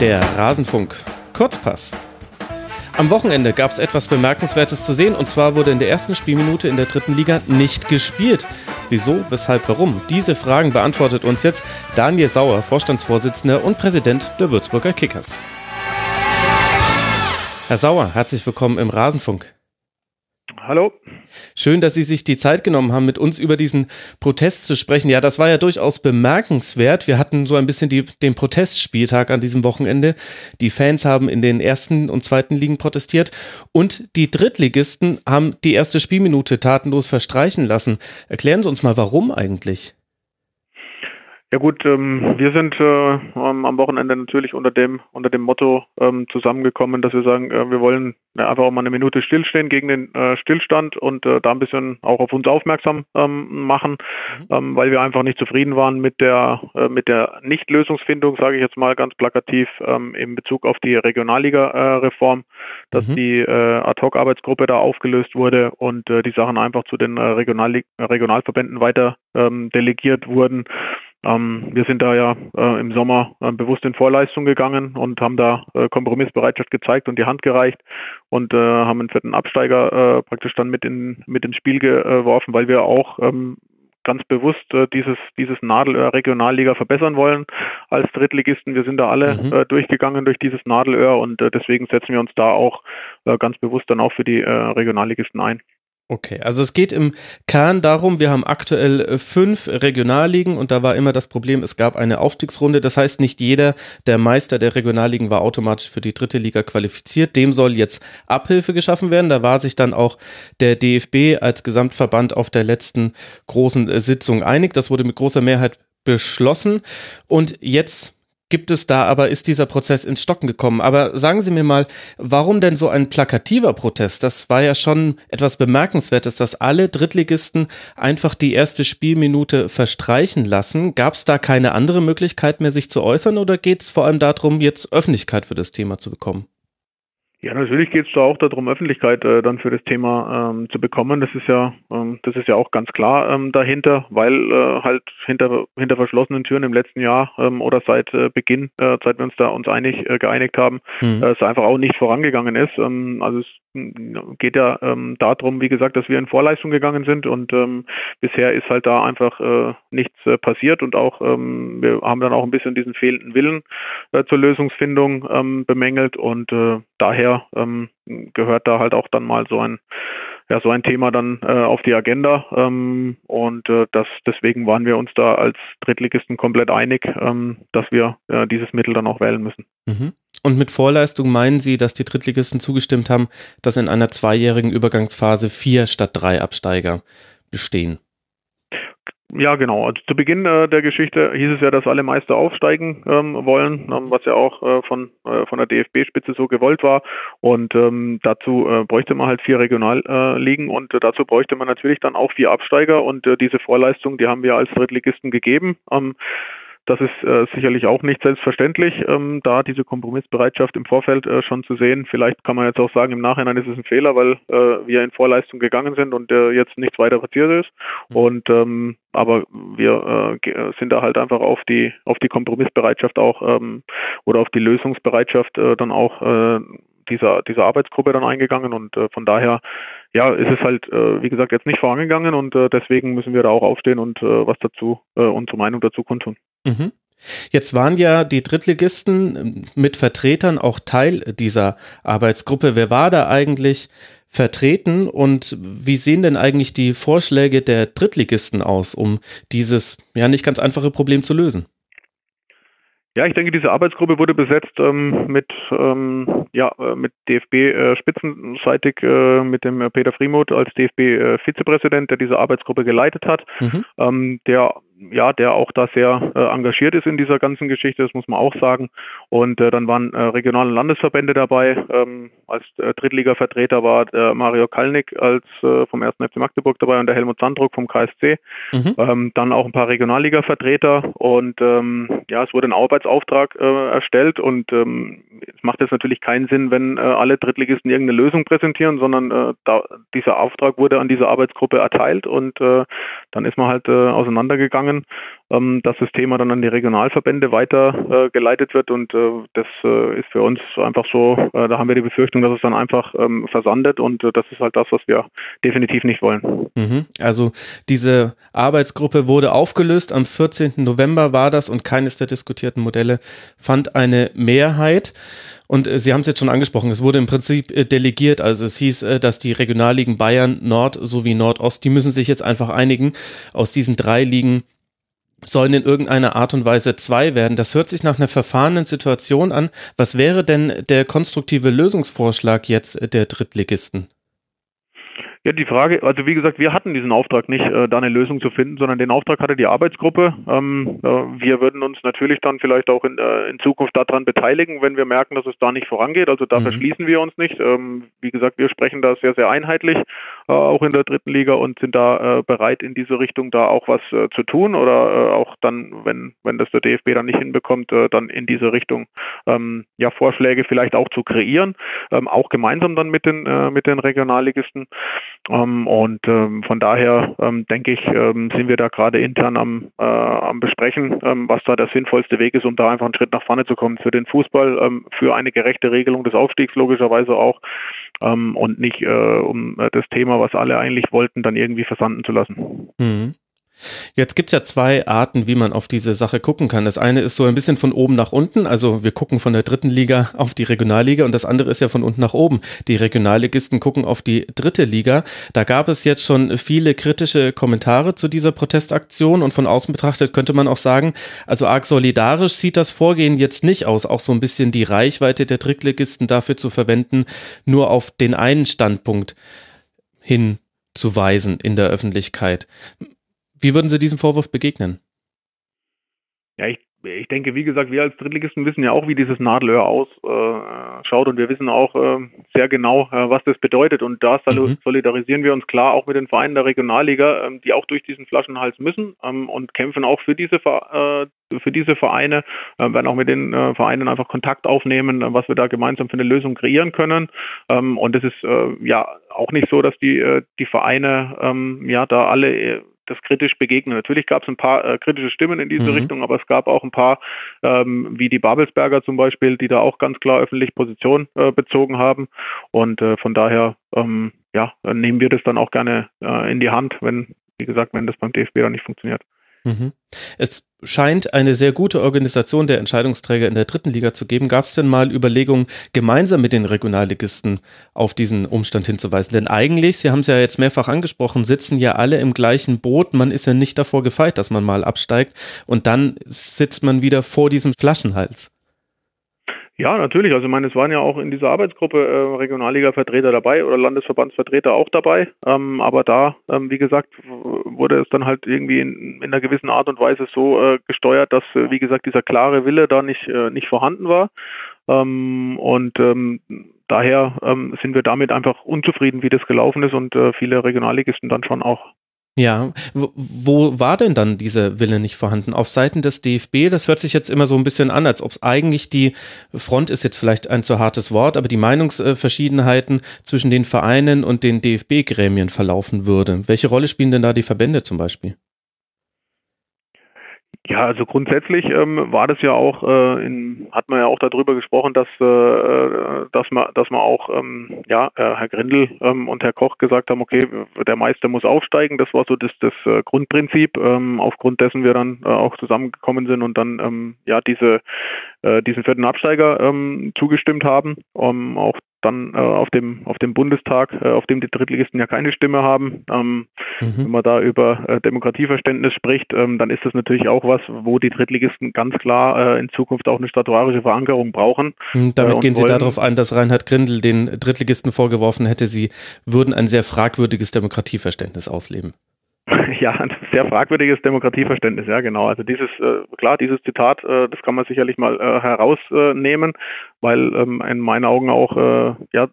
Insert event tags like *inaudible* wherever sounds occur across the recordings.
Der Rasenfunk. Kurzpass. Am Wochenende gab es etwas Bemerkenswertes zu sehen und zwar wurde in der ersten Spielminute in der dritten Liga nicht gespielt. Wieso, weshalb, warum? Diese Fragen beantwortet uns jetzt Daniel Sauer, Vorstandsvorsitzender und Präsident der Würzburger Kickers. Herr Sauer, herzlich willkommen im Rasenfunk. Hallo. Schön, dass Sie sich die Zeit genommen haben, mit uns über diesen Protest zu sprechen. Ja, das war ja durchaus bemerkenswert. Wir hatten so ein bisschen die, den Protestspieltag an diesem Wochenende. Die Fans haben in den ersten und zweiten Ligen protestiert und die Drittligisten haben die erste Spielminute tatenlos verstreichen lassen. Erklären Sie uns mal, warum eigentlich? Ja gut, ähm, wir sind äh, am Wochenende natürlich unter dem unter dem Motto ähm, zusammengekommen, dass wir sagen, äh, wir wollen ja, einfach auch mal eine Minute stillstehen gegen den äh, Stillstand und äh, da ein bisschen auch auf uns aufmerksam ähm, machen, mhm. Ähm, weil wir einfach nicht zufrieden waren mit der äh, mit der Nichtlösungsfindung, sage ich jetzt mal ganz plakativ, ähm, in Bezug auf die Regionalliga-Reform, dass mhm. die äh, Ad-Hoc-Arbeitsgruppe da aufgelöst wurde und die Sachen einfach zu den Regional Regionalverbänden weiter ähm, delegiert wurden. Ähm, wir sind da ja äh, im Sommer äh, bewusst in Vorleistung gegangen und haben da äh, Kompromissbereitschaft gezeigt und die Hand gereicht und äh, haben einen vierten Absteiger äh, praktisch dann mit, in, mit ins Spiel geworfen, weil wir auch ähm, ganz bewusst äh, dieses, dieses Nadelöhr Regionalliga verbessern wollen als Drittligisten. Wir sind da alle mhm. äh, durchgegangen durch dieses Nadelöhr und äh, deswegen setzen wir uns da auch ganz bewusst dann auch für die Regionalligisten ein. Okay, also es geht im Kern darum, wir haben aktuell äh, fünf Regionalligen und da war immer das Problem, es gab eine Aufstiegsrunde. Das heißt, nicht jeder der Meister der Regionalligen war automatisch für die dritte Liga qualifiziert. Dem soll jetzt Abhilfe geschaffen werden. Da war sich dann auch der DFB als Gesamtverband auf der letzten großen äh, Sitzung einig. Das wurde mit großer Mehrheit beschlossen. Und jetzt gibt es da, aber ist dieser Prozess ins Stocken gekommen. Aber sagen Sie mir mal, warum denn so ein plakativer Protest? Das war ja schon etwas Bemerkenswertes, dass alle Drittligisten einfach die erste Spielminute verstreichen lassen. Gab es da keine andere Möglichkeit mehr, sich zu äußern oder geht es vor allem darum, jetzt Öffentlichkeit für das Thema zu bekommen? Ja, natürlich geht es da auch darum, Öffentlichkeit äh, dann für das Thema ähm, zu bekommen. Das ist ja, ähm, das ist ja auch ganz klar ähm, dahinter, weil äh, halt hinter hinter verschlossenen Türen im letzten Jahr ähm, oder seit äh, Beginn, äh, seit wir uns da uns einig äh, geeinigt haben, mhm. äh, es einfach auch nicht vorangegangen ist. Ähm, also es geht ja ähm, darum, wie gesagt, dass wir in Vorleistung gegangen sind und ähm, bisher ist halt da einfach äh, nichts äh, passiert und auch ähm, wir haben dann auch ein bisschen diesen fehlenden Willen äh, zur Lösungsfindung ähm, bemängelt und äh, daher ähm, gehört da halt auch dann mal so ein ja, so ein Thema dann äh, auf die Agenda ähm, und äh, das, deswegen waren wir uns da als Drittligisten komplett einig, ähm, dass wir äh, dieses Mittel dann auch wählen müssen. Mhm. Und mit Vorleistung meinen Sie, dass die Drittligisten zugestimmt haben, dass in einer zweijährigen Übergangsphase vier statt drei Absteiger bestehen? Ja, genau. Also zu Beginn äh, der Geschichte hieß es ja, dass alle Meister aufsteigen ähm, wollen, ähm, was ja auch äh, von, äh, von der DFB-Spitze so gewollt war. Und ähm, dazu äh, bräuchte man halt vier Regionalligen und äh, dazu bräuchte man natürlich dann auch vier Absteiger. Und äh, diese Vorleistung, die haben wir als Drittligisten gegeben. Das ist äh, sicherlich auch nicht selbstverständlich, ähm, da diese Kompromissbereitschaft im Vorfeld äh, schon zu sehen. Vielleicht kann man jetzt auch sagen, im Nachhinein ist es ein Fehler, weil äh, wir in Vorleistung gegangen sind und äh, jetzt nichts weiter passiert ist. Mhm. Und ähm, aber wir äh, sind da halt einfach auf die auf die Kompromissbereitschaft auch ähm, oder auf die Lösungsbereitschaft äh, dann auch dieser, dieser Arbeitsgruppe dann eingegangen und äh, von daher ja, ist es halt, äh, wie gesagt, jetzt nicht vorangegangen und äh, deswegen müssen wir da auch aufstehen und was dazu, unsere Meinung dazu kundtun. Mhm. Jetzt waren ja die Drittligisten ähm, mit Vertretern auch Teil dieser Arbeitsgruppe. Wer war da eigentlich vertreten und wie sehen denn eigentlich die Vorschläge der Drittligisten aus, um dieses ja nicht ganz einfache Problem zu lösen? Ja, ich denke, diese Arbeitsgruppe wurde besetzt ähm, mit, ähm, ja, äh, mit DFB äh, äh, mit dem Peter Friemuth als DFB-Vizepräsident, äh, der diese Arbeitsgruppe geleitet hat, mhm. ähm, der ja, der auch da sehr äh, engagiert ist in dieser ganzen Geschichte, das muss man auch sagen. Und äh, dann waren äh, regionale Landesverbände dabei. Ähm, als äh, Drittliga-Vertreter war der Mario Kalnick als äh, vom 1. FC Magdeburg dabei und der Helmut Sandruck vom KSC. Mhm. Ähm, dann auch ein paar Regionalliga-Vertreter und ähm, ja, es wurde ein Arbeitsauftrag äh, erstellt und ähm, es macht jetzt natürlich keinen Sinn, wenn äh, alle Drittligisten irgendeine Lösung präsentieren, sondern äh, da, dieser Auftrag wurde an diese Arbeitsgruppe erteilt und äh, dann ist man halt äh, auseinandergegangen gegangen ähm, dass das Thema dann an die Regionalverbände weitergeleitet wird und das ist für uns einfach so, da haben wir die Befürchtung, dass es dann einfach ähm, versandet und das ist halt das, was wir definitiv nicht wollen. Mhm. Also diese Arbeitsgruppe wurde aufgelöst, am 14. November war das und keines der diskutierten Modelle fand eine Mehrheit. Und äh, Sie haben es jetzt schon angesprochen, es wurde im Prinzip äh, delegiert. Also es hieß, äh, dass die Regionalligen Bayern, Nord sowie Nordost, die müssen sich jetzt einfach einigen. Aus diesen drei Ligen sollen in irgendeiner Art und Weise zwei werden. Das hört sich nach einer verfahrenen Situation an. Was wäre denn der konstruktive Lösungsvorschlag jetzt der Drittligisten? Ja, die Frage, also wie gesagt, wir hatten diesen Auftrag nicht, äh, da eine Lösung zu finden, sondern den Auftrag hatte die Arbeitsgruppe. Ähm, äh, wir würden uns natürlich dann vielleicht auch in, äh, in, Zukunft daran beteiligen, wenn wir merken, dass es da nicht vorangeht. Also da mhm. verschließen wir uns nicht. Ähm, wie gesagt, wir sprechen da sehr, sehr einheitlich, äh, auch in der dritten Liga und sind da äh, bereit, in diese Richtung da auch was äh, zu tun oder auch dann, wenn, wenn das der DFB dann nicht hinbekommt, dann in diese Richtung ähm, ja, Vorschläge vielleicht auch zu kreieren, ähm, auch gemeinsam dann mit den, mit den Regionalligisten. Ähm, und ähm, von daher ähm, denke ich, sind wir da gerade intern am, äh, am Besprechen, was da der sinnvollste Weg ist, um da einfach einen Schritt nach vorne zu kommen. Für den Fußball, für eine gerechte Regelung des Aufstiegs logischerweise auch und nicht äh, um das Thema, was alle eigentlich wollten, dann irgendwie versanden zu lassen. Mhm. Jetzt gibt's ja zwei Arten, wie man auf diese Sache gucken kann. Das eine ist so ein bisschen von oben nach unten, also wir gucken von der dritten Liga auf die Regionalliga und das andere ist ja von unten nach oben. Die Regionalligisten gucken auf die dritte Liga. Da gab es jetzt schon viele kritische Kommentare zu dieser Protestaktion und von außen betrachtet könnte man auch sagen, also arg solidarisch sieht das Vorgehen jetzt nicht aus, auch so ein bisschen die Reichweite der Drittligisten dafür zu verwenden, nur auf den einen Standpunkt hinzuweisen in der Öffentlichkeit. Wie würden Sie diesem Vorwurf begegnen? Ja, ich, ich denke, wie gesagt, wir als Drittligisten wissen ja auch, wie dieses Nadelöhr ausschaut äh, und wir wissen auch äh, sehr genau, äh, was das bedeutet. Und da mhm. solidarisieren wir uns klar auch mit den Vereinen der Regionalliga, ähm, die auch durch diesen Flaschenhals müssen ähm, und kämpfen auch für diese, äh, für diese Vereine, äh, werden auch mit den äh, Vereinen einfach Kontakt aufnehmen, was wir da gemeinsam für eine Lösung kreieren können. Ähm, und es ist ja auch nicht so, dass die, die Vereine ähm, ja da alle das kritisch begegnen. Natürlich gab es ein paar äh, kritische Stimmen in diese mhm. Richtung, aber es gab auch ein paar, ähm, wie die Babelsberger zum Beispiel, die da auch ganz klar öffentlich Position äh, bezogen haben. Und äh, von daher ähm, ja, nehmen wir das dann auch gerne äh, in die Hand, wenn, wie gesagt, wenn das beim DFB dann nicht funktioniert. Mhm. Es scheint eine sehr gute Organisation der Entscheidungsträger in der dritten Liga zu geben. Gab es denn mal Überlegungen, gemeinsam mit den Regionalligisten auf diesen Umstand hinzuweisen? Denn eigentlich, Sie haben es ja jetzt mehrfach angesprochen, sitzen ja alle im gleichen Boot. Man ist ja nicht davor gefeit, dass man mal absteigt und dann sitzt man wieder vor diesem Flaschenhals. Ja, natürlich. Also ich meine, es waren ja auch in dieser Arbeitsgruppe äh, Regionalliga-Vertreter dabei oder Landesverbandsvertreter auch dabei. Ähm, aber da, ähm, wie gesagt, wurde es dann halt irgendwie in, in einer gewissen Art und Weise so äh, gesteuert, dass, äh, wie gesagt, dieser klare Wille da nicht, äh, nicht vorhanden war. Ähm, und ähm, daher ähm, sind wir damit einfach unzufrieden, wie das gelaufen ist und äh, viele Regionalligisten dann schon auch. Ja, wo war denn dann dieser Wille nicht vorhanden? Auf Seiten des DFB, das hört sich jetzt immer so ein bisschen an, als ob es eigentlich die Front ist jetzt vielleicht ein zu hartes Wort, aber die Meinungsverschiedenheiten zwischen den Vereinen und den DFB-Gremien verlaufen würde. Welche Rolle spielen denn da die Verbände zum Beispiel? Ja, also grundsätzlich ähm, war das ja auch, äh, in, hat man ja auch darüber gesprochen, dass, äh, äh, dass man, dass man auch, ähm, ja, äh, Herr Grindel ähm, und Herr Koch gesagt haben, okay, der Meister muss aufsteigen. Das war so das, das äh, Grundprinzip, ähm, aufgrund dessen wir dann äh, auch zusammengekommen sind und dann ähm, ja diese diesen vierten Absteiger ähm, zugestimmt haben. Auch dann äh, auf dem auf dem Bundestag, äh, auf dem die Drittligisten ja keine Stimme haben. Ähm, mhm. Wenn man da über äh, Demokratieverständnis spricht, ähm, dann ist das natürlich auch was, wo die Drittligisten ganz klar äh, in Zukunft auch eine statuarische Verankerung brauchen. Und damit äh, gehen Sie darauf ein, dass Reinhard Grindel den Drittligisten vorgeworfen hätte, sie würden ein sehr fragwürdiges Demokratieverständnis ausleben. *laughs* Ja, ein sehr fragwürdiges Demokratieverständnis, ja genau. Also dieses, äh, klar, dieses Zitat, äh, das kann man sicherlich mal äh, herausnehmen, weil ähm, in meinen Augen auch äh, ja,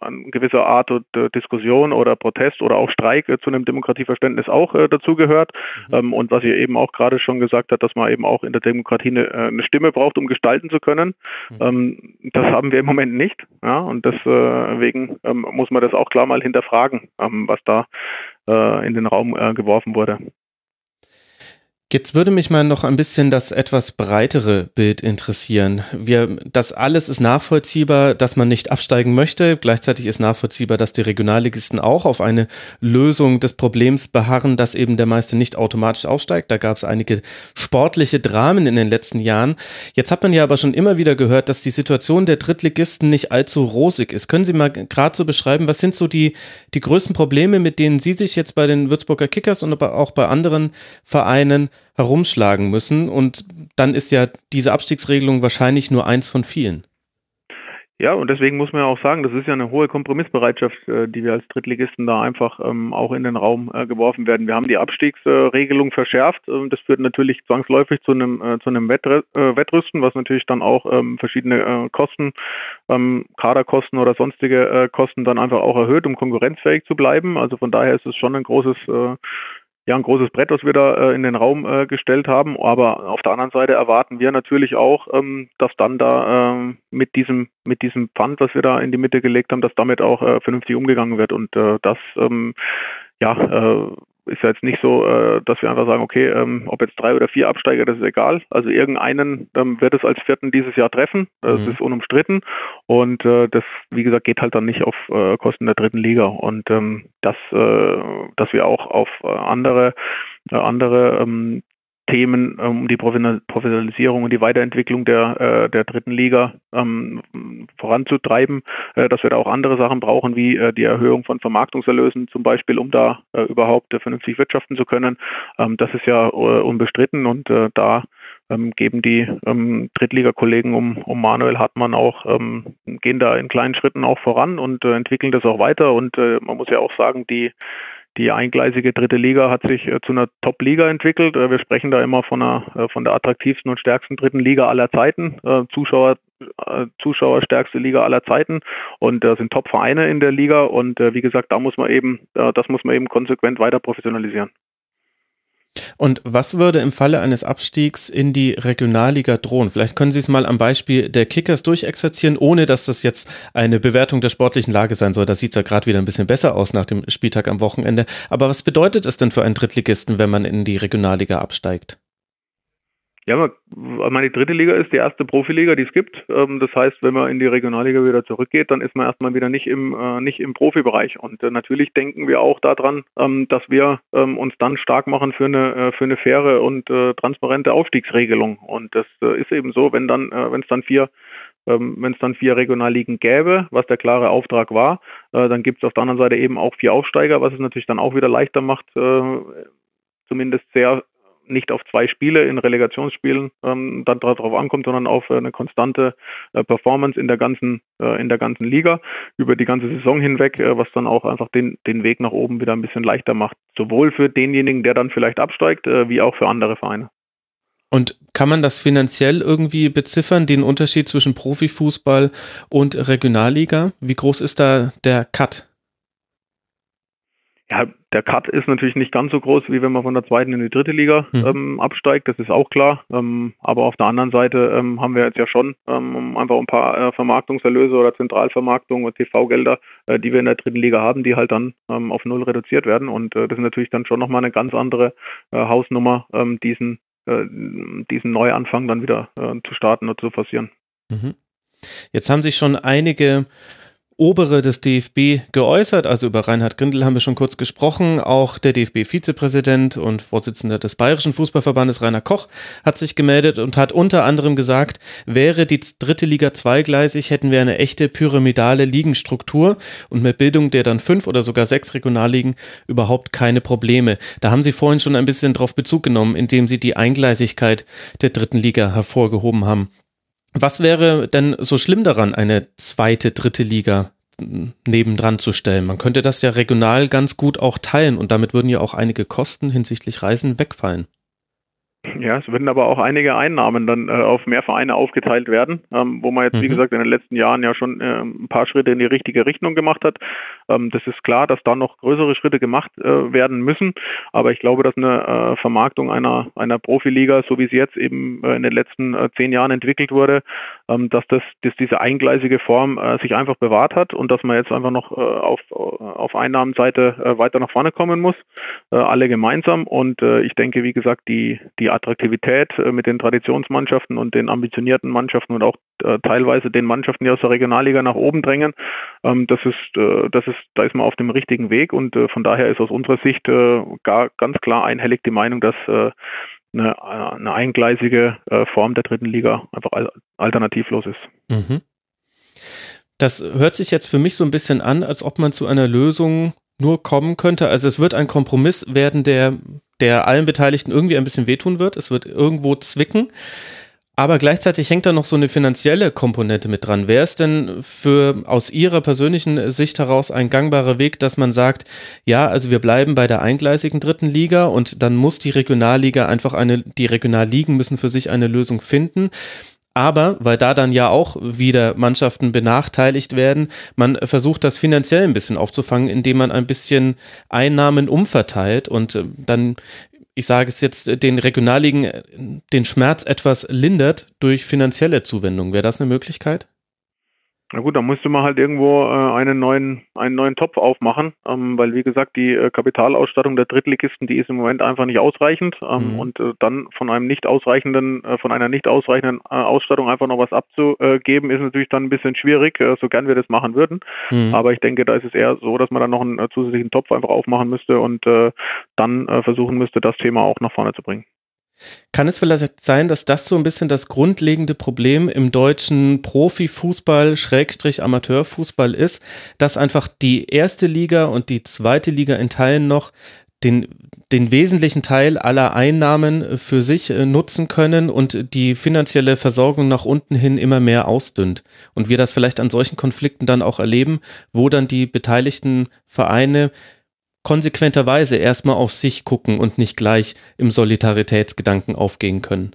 eine gewisse Art äh, Diskussion oder Protest oder auch Streik äh, zu einem Demokratieverständnis auch dazugehört. Mhm. Ähm, und was ihr eben auch gerade schon gesagt hat, dass man eben auch in der Demokratie eine, eine Stimme braucht, um gestalten zu können. Mhm. Ähm, das haben wir im Moment nicht. Ja, und deswegen ähm, muss man das auch klar mal hinterfragen, ähm, was da in den Raum äh, geworfen wurde. Jetzt würde mich mal noch ein bisschen das etwas breitere Bild interessieren. Wir, das alles ist nachvollziehbar, dass man nicht absteigen möchte. Gleichzeitig ist nachvollziehbar, dass die Regionalligisten auch auf eine Lösung des Problems beharren, dass eben der Meister nicht automatisch aufsteigt. Da gab es einige sportliche Dramen in den letzten Jahren. Jetzt hat man ja aber schon immer wieder gehört, dass die Situation der Drittligisten nicht allzu rosig ist. Können Sie mal gerade so beschreiben, was sind so die, die größten Probleme, mit denen Sie sich jetzt bei den Würzburger Kickers und aber auch bei anderen Vereinen herumschlagen müssen. Und dann ist ja diese Abstiegsregelung wahrscheinlich nur eins von vielen. Ja, und deswegen muss man ja auch sagen, das ist ja eine hohe Kompromissbereitschaft, äh, die wir als Drittligisten da einfach ähm, auch in den Raum äh, geworfen werden. Wir haben die Abstiegsregelung verschärft. Ähm, das führt natürlich zwangsläufig zu einem, äh, zu einem Wettrüsten, was natürlich dann auch ähm, verschiedene Kosten, Kaderkosten oder sonstige Kosten dann einfach auch erhöht, um konkurrenzfähig zu bleiben. Also von daher ist es schon ein großes ja ein großes Brett, das wir da äh, in den Raum äh, gestellt haben. Aber auf der anderen Seite erwarten wir natürlich auch, ähm, dass dann da ähm, mit diesem mit diesem Pfand, was wir da in die Mitte gelegt haben, dass damit auch äh, vernünftig umgegangen wird. Und äh, das ähm, ja, äh, ist ja jetzt nicht so, äh, dass wir einfach sagen, okay, ähm, ob jetzt drei oder vier Absteiger, das ist egal. Also irgendeinen ähm, wird es als vierten dieses Jahr treffen. Das mhm. ist unumstritten. Und äh, das, wie gesagt, geht halt dann nicht auf äh, Kosten der dritten Liga. Und ähm, das, äh, dass wir auch auf äh, andere äh, andere ähm, Themen ähm, um die Professionalisierung und die Weiterentwicklung der, äh, der dritten Liga ähm, voranzutreiben, äh, dass wir da auch andere Sachen brauchen, wie äh, die Erhöhung von Vermarktungserlösen zum Beispiel, um da überhaupt vernünftig wirtschaften zu können. Ähm, das ist ja unbestritten und da ähm, geben die ähm, Drittliga-Kollegen um, um Manuel Hartmann auch, ähm, gehen da in kleinen Schritten auch voran und äh, entwickeln das auch weiter. Und äh, man muss ja auch sagen, die die eingleisige dritte Liga hat sich äh, zu einer Top-Liga entwickelt. Äh, wir sprechen da immer von, einer, äh, von der attraktivsten und stärksten dritten Liga aller Zeiten. Zuschauer, Zuschauerstärkste Liga aller Zeiten und da sind Top-Vereine in der Liga und wie gesagt, da muss man eben, das muss man eben konsequent weiter professionalisieren. Und was würde im Falle eines Abstiegs in die Regionalliga drohen? Vielleicht können Sie es mal am Beispiel der Kickers durchexerzieren, ohne dass das jetzt eine Bewertung der sportlichen Lage sein soll. Da sieht es ja gerade wieder ein bisschen besser aus nach dem Spieltag am Wochenende. Aber was bedeutet es denn für einen Drittligisten, wenn man in die Regionalliga absteigt? Ja, meine dritte Liga ist die erste Profiliga, die es gibt. Ähm, das heißt, wenn man in die Regionalliga wieder zurückgeht, dann ist man erstmal wieder nicht im, äh, nicht im Profibereich. Und äh, natürlich denken wir auch daran, ähm, dass wir ähm, uns dann stark machen für eine, äh, für eine faire und transparente Aufstiegsregelung. Und das ist eben so, wenn dann, wenn es dann vier wenn es dann vier Regionalligen gäbe, was der klare Auftrag war, dann gibt es auf der anderen Seite eben auch vier Aufsteiger, was es natürlich dann auch wieder leichter macht, zumindest sehr nicht auf zwei Spiele in Relegationsspielen ähm, dann darauf ankommt, sondern auf eine konstante äh, Performance in der ganzen äh, in der ganzen Liga über die ganze Saison hinweg, äh, was dann auch einfach den den Weg nach oben wieder ein bisschen leichter macht, sowohl für denjenigen, der dann vielleicht absteigt, äh, wie auch für andere Vereine. Und kann man das finanziell irgendwie beziffern, den Unterschied zwischen Profifußball und Regionalliga? Wie groß ist da der Cut? Ja, der Cut ist natürlich nicht ganz so groß, wie wenn man von der zweiten in die dritte Liga mhm. ähm, absteigt, das ist auch klar. Ähm, aber auf der anderen Seite ähm, haben wir jetzt ja schon ähm, einfach ein paar äh, Vermarktungserlöse oder Zentralvermarktung und TV-Gelder, äh, die wir in der dritten Liga haben, die halt dann ähm, auf null reduziert werden. Und äh, das ist natürlich dann schon nochmal eine ganz andere äh, Hausnummer, ähm, diesen, äh, diesen Neuanfang dann wieder äh, zu starten und zu forcieren. Mhm. Jetzt haben sich schon einige Obere des DFB geäußert. Also über Reinhard Grindel haben wir schon kurz gesprochen. Auch der DFB-Vizepräsident und Vorsitzender des Bayerischen Fußballverbandes Rainer Koch hat sich gemeldet und hat unter anderem gesagt, wäre die dritte Liga zweigleisig, hätten wir eine echte pyramidale Ligenstruktur und mit Bildung der dann fünf oder sogar sechs Regionalligen überhaupt keine Probleme. Da haben Sie vorhin schon ein bisschen drauf Bezug genommen, indem Sie die Eingleisigkeit der dritten Liga hervorgehoben haben. Was wäre denn so schlimm daran, eine zweite, dritte Liga nebendran zu stellen? Man könnte das ja regional ganz gut auch teilen und damit würden ja auch einige Kosten hinsichtlich Reisen wegfallen. Ja, es würden aber auch einige Einnahmen dann äh, auf mehr Vereine aufgeteilt werden, ähm, wo man jetzt, mhm. wie gesagt, in den letzten Jahren ja schon äh, ein paar Schritte in die richtige Richtung gemacht hat. Ähm, das ist klar, dass da noch größere Schritte gemacht äh, werden müssen, aber ich glaube, dass eine äh, Vermarktung einer, einer Profiliga, so wie sie jetzt eben äh, in den letzten äh, zehn Jahren entwickelt wurde, ähm, dass, das, dass diese eingleisige Form sich einfach bewahrt hat und dass man jetzt einfach noch auf, auf Einnahmenseite weiter nach vorne kommen muss, alle gemeinsam und ich denke, wie gesagt, die, die Attraktivität äh, mit den Traditionsmannschaften und den ambitionierten Mannschaften und auch äh, teilweise den Mannschaften, die aus der Regionalliga nach oben drängen. Ähm, das ist, äh, das ist, da ist man auf dem richtigen Weg und von daher ist aus unserer Sicht gar ganz klar einhellig die Meinung, dass eine, eine eingleisige Form der dritten Liga einfach alternativlos ist. Mhm. Das hört sich jetzt für mich so ein bisschen an, als ob man zu einer Lösung nur kommen könnte. Also es wird ein Kompromiss werden, der, der allen Beteiligten irgendwie ein bisschen wehtun wird. Es wird irgendwo zwicken. Aber gleichzeitig hängt da noch so eine finanzielle Komponente mit dran. Wäre es denn für aus Ihrer persönlichen Sicht heraus ein gangbarer Weg, dass man sagt, ja, also wir bleiben bei der eingleisigen dritten Liga und dann muss die Regionalliga einfach eine, die Regionalligen müssen für sich eine Lösung finden. Aber, weil da dann ja auch wieder Mannschaften benachteiligt werden, man versucht das finanziell ein bisschen aufzufangen, indem man ein bisschen Einnahmen umverteilt und äh, dann, ich sage es jetzt, den Regionalligen äh, den Schmerz etwas lindert durch finanzielle Zuwendung. Wäre das eine Möglichkeit? Na gut, da musste man halt irgendwo äh, einen neuen einen neuen Topf aufmachen, ähm, weil wie gesagt die äh, Kapitalausstattung der Drittligisten, die ist im Moment einfach nicht ausreichend ähm, mhm. und äh, dann von einem nicht ausreichenden äh, von einer nicht ausreichenden äh, Ausstattung einfach noch was abzugeben, ist natürlich dann ein bisschen schwierig, äh, so gern wir das machen würden. Mhm. Aber ich denke, da ist es eher so, dass man dann noch einen zusätzlichen Topf einfach aufmachen müsste und dann versuchen müsste, das Thema auch nach vorne zu bringen. Kann es vielleicht sein, dass das so ein bisschen das grundlegende Problem im deutschen Profifußball, Schrägstrich Amateurfußball ist, dass einfach die erste Liga und die zweite Liga in Teilen noch den, den wesentlichen Teil aller Einnahmen für sich äh, nutzen können und die finanzielle Versorgung nach unten hin immer mehr ausdünnt. Und wir das vielleicht an solchen Konflikten dann auch erleben, wo dann die beteiligten Vereine konsequenterweise erstmal auf sich gucken und nicht gleich im Solidaritätsgedanken aufgehen können.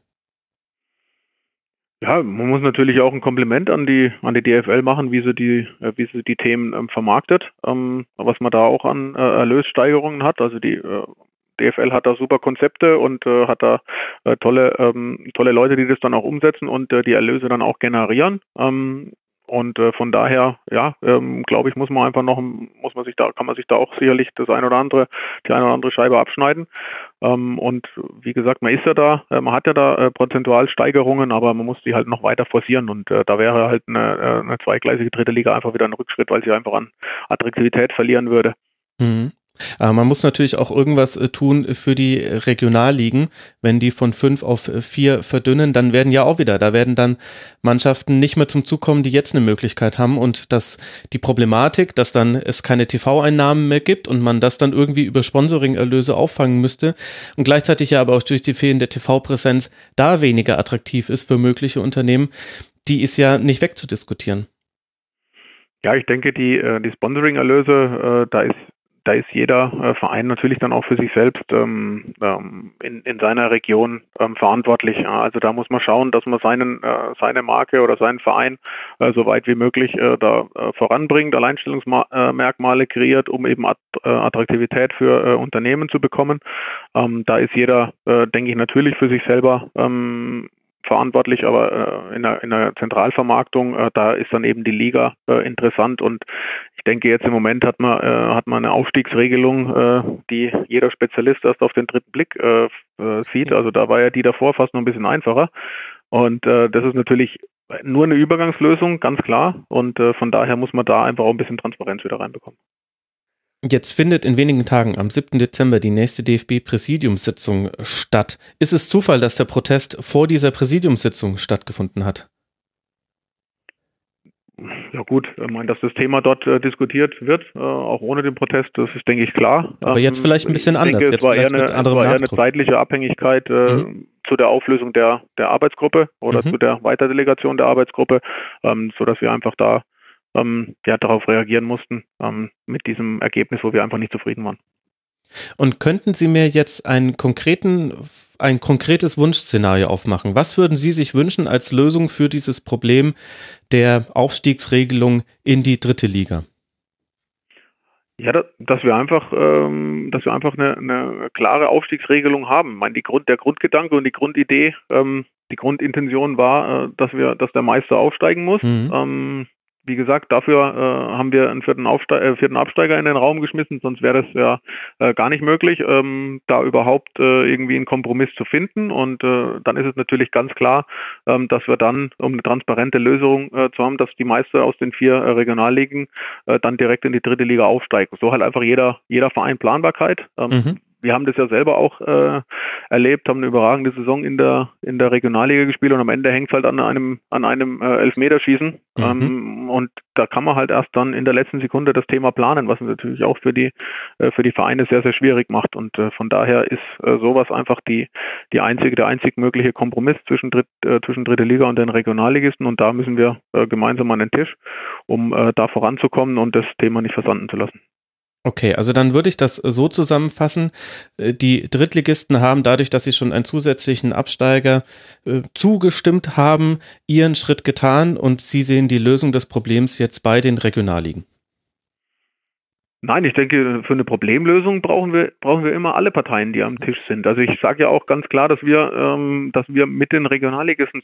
Ja, man muss natürlich auch ein Kompliment an die an die DFL machen, wie sie die äh, wie sie die Themen ähm, vermarktet, ähm, was man da auch an äh, Erlössteigerungen hat. Also die äh, DFL hat da super Konzepte und äh, hat da äh, tolle ähm, tolle Leute, die das dann auch umsetzen und äh, die Erlöse dann auch generieren. Und äh, von daher, ja, ähm, glaube ich, muss man einfach noch, muss man sich da, kann man sich da auch sicherlich das ein oder andere, die eine oder andere Scheibe abschneiden. Ähm, und wie gesagt, man ist ja da, äh, man hat ja da äh, Prozentualsteigerungen, aber man muss die halt noch weiter forcieren und äh, da wäre halt eine, äh, eine zweigleisige dritte Liga einfach wieder ein Rückschritt, weil sie einfach an Attraktivität verlieren würde. Mhm. Aber man muss natürlich auch irgendwas äh, tun für die Regionalligen. Wenn die von fünf auf vier verdünnen, dann werden ja auch wieder, da werden dann Mannschaften nicht mehr zum Zug kommen, die jetzt eine Möglichkeit haben. Und dass die Problematik, dass dann es keine TV-Einnahmen mehr gibt und man das dann irgendwie über Sponsoring-Erlöse auffangen müsste und gleichzeitig ja aber auch durch die fehlende TV-Präsenz da weniger attraktiv ist für mögliche Unternehmen, die ist ja nicht wegzudiskutieren. Ja, ich denke, die, äh, die Sponsoring-Erlöse, äh, da ist da ist jeder äh, Verein natürlich dann auch für sich selbst ähm, ähm, in, in seiner Region ähm, verantwortlich. Ja. Also da muss man schauen, dass man seinen, äh, seine Marke oder seinen Verein äh, so weit wie möglich äh, da äh, voranbringt, Alleinstellungsmerkmale kreiert, um eben At äh, Attraktivität für Unternehmen zu bekommen. Ähm, da ist jeder, denke ich, natürlich für sich selber ähm, verantwortlich, aber äh, in, der, in der Zentralvermarktung, äh, da ist dann eben die Liga äh, interessant und ich denke jetzt im Moment hat man, äh, hat man eine Aufstiegsregelung, äh, die jeder Spezialist erst auf den dritten Blick äh, sieht. Also da war ja die davor fast noch ein bisschen einfacher. Und das ist natürlich nur eine Übergangslösung, ganz klar. Und von daher muss man da einfach auch ein bisschen Transparenz wieder reinbekommen. Jetzt findet in wenigen Tagen am 7. Dezember die nächste DFB-Präsidiumssitzung statt. Ist es Zufall, dass der Protest vor dieser Präsidiumssitzung stattgefunden hat? Ja gut, ich meine, dass das Thema dort äh, diskutiert wird, äh, auch ohne den Protest, das ist, denke ich, klar. Aber jetzt ähm, vielleicht ein bisschen anders. Denke, jetzt es war eher eine, es war eher eine zeitliche Abhängigkeit äh, mhm. zu der Auflösung der, der Arbeitsgruppe oder mhm. zu der Weiterdelegation der Arbeitsgruppe, ähm, sodass wir einfach da ähm, ja, darauf reagieren mussten ähm, mit diesem Ergebnis, wo wir einfach nicht zufrieden waren. Und könnten Sie mir jetzt einen konkreten, ein konkretes Wunschszenario aufmachen? Was würden Sie sich wünschen als Lösung für dieses Problem der Aufstiegsregelung in die dritte Liga? Ja, dass wir einfach, ähm, dass wir einfach eine, eine klare Aufstiegsregelung haben. Ich meine, die Grund, der Grundgedanke und die Grundidee, ähm, die Grundintention war, äh, dass wir, dass der Meister aufsteigen muss. Mhm. Ähm, wie gesagt, dafür äh, haben wir einen vierten, Aufste äh, vierten Absteiger in den Raum geschmissen, sonst wäre das ja äh, gar nicht möglich, ähm, da überhaupt äh, irgendwie einen Kompromiss zu finden. Und äh, dann ist es natürlich ganz klar, ähm, dass wir dann, um eine transparente Lösung äh, zu haben, dass die Meister aus den vier äh, Regionalligen äh, dann direkt in die dritte Liga aufsteigen. So halt einfach jeder, jeder Verein Planbarkeit. Ähm, mhm wir haben das ja selber auch äh, erlebt, haben eine überragende Saison in der in der Regionalliga gespielt und am Ende hängt es halt an einem an einem äh, Elfmeterschießen mhm. ähm, und da kann man halt erst dann in der letzten Sekunde das Thema planen, was natürlich auch für die äh, für die Vereine sehr sehr schwierig macht und äh, von daher ist äh, sowas einfach die die einzige der einzig mögliche Kompromiss zwischen Dritt, äh, zwischen dritte Liga und den Regionalligisten und da müssen wir gemeinsam an den Tisch, um da voranzukommen und das Thema nicht versanden zu lassen. Okay, also dann würde ich das so zusammenfassen. Äh, die Drittligisten haben dadurch, dass sie schon einen zusätzlichen Absteiger äh, zugestimmt haben, ihren Schritt getan und sie sehen die Lösung des Problems jetzt bei den Regionalligen. Nein, ich denke, für eine Problemlösung brauchen wir, brauchen wir immer alle Parteien, die am Tisch sind. Also ich sage ja auch ganz klar, dass wir, ähm, dass wir mit den Regionalligisten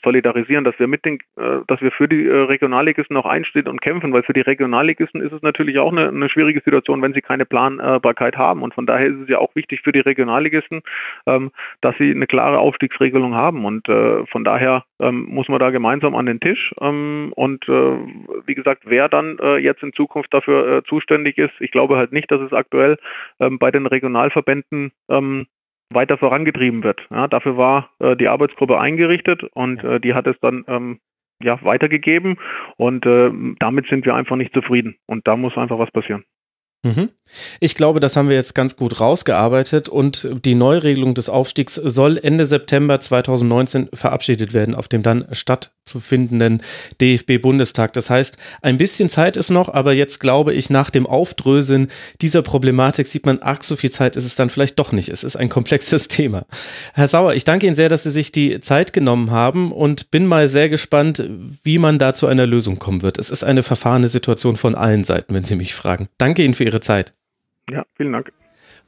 solidarisieren, dass wir mit den, äh, dass wir für die äh, Regionalligisten auch einstehen und kämpfen, weil für die Regionalligisten ist es natürlich auch eine, eine, schwierige Situation, wenn sie keine Planbarkeit haben. Und von daher ist es ja auch wichtig für die Regionalligisten, ähm, dass sie eine klare Aufstiegsregelung haben. Und äh, von daher ähm, muss man da gemeinsam an den Tisch. Ähm, und äh, wie gesagt, wer dann äh, jetzt in Zukunft dafür äh, zuständig ist. Ich glaube halt nicht, dass es aktuell ähm, bei den Regionalverbänden ähm, weiter vorangetrieben wird. Ja, dafür war äh, die Arbeitsgruppe eingerichtet und äh, die hat es dann ähm, ja, weitergegeben und äh, damit sind wir einfach nicht zufrieden und da muss einfach was passieren. Mhm. Ich glaube, das haben wir jetzt ganz gut rausgearbeitet und die Neuregelung des Aufstiegs soll Ende September 2019 verabschiedet werden auf dem dann stattzufindenden DFB-Bundestag. Das heißt, ein bisschen Zeit ist noch, aber jetzt glaube ich, nach dem Aufdröseln dieser Problematik sieht man, ach, so viel Zeit ist es dann vielleicht doch nicht. Es ist ein komplexes *laughs* Thema. Herr Sauer, ich danke Ihnen sehr, dass Sie sich die Zeit genommen haben und bin mal sehr gespannt, wie man da zu einer Lösung kommen wird. Es ist eine verfahrene Situation von allen Seiten, wenn Sie mich fragen. Danke Ihnen für Ihre Zeit. Ja, vielen Dank.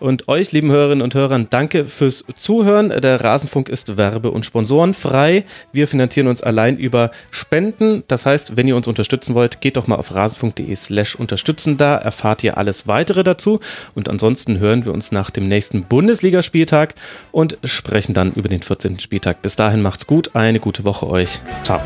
Und euch, lieben Hörerinnen und Hörern, danke fürs Zuhören. Der Rasenfunk ist werbe- und sponsorenfrei. Wir finanzieren uns allein über Spenden. Das heißt, wenn ihr uns unterstützen wollt, geht doch mal auf rasenfunk.de slash unterstützen. Da erfahrt ihr alles weitere dazu. Und ansonsten hören wir uns nach dem nächsten Bundesligaspieltag und sprechen dann über den 14. Spieltag. Bis dahin macht's gut. Eine gute Woche euch. Ciao.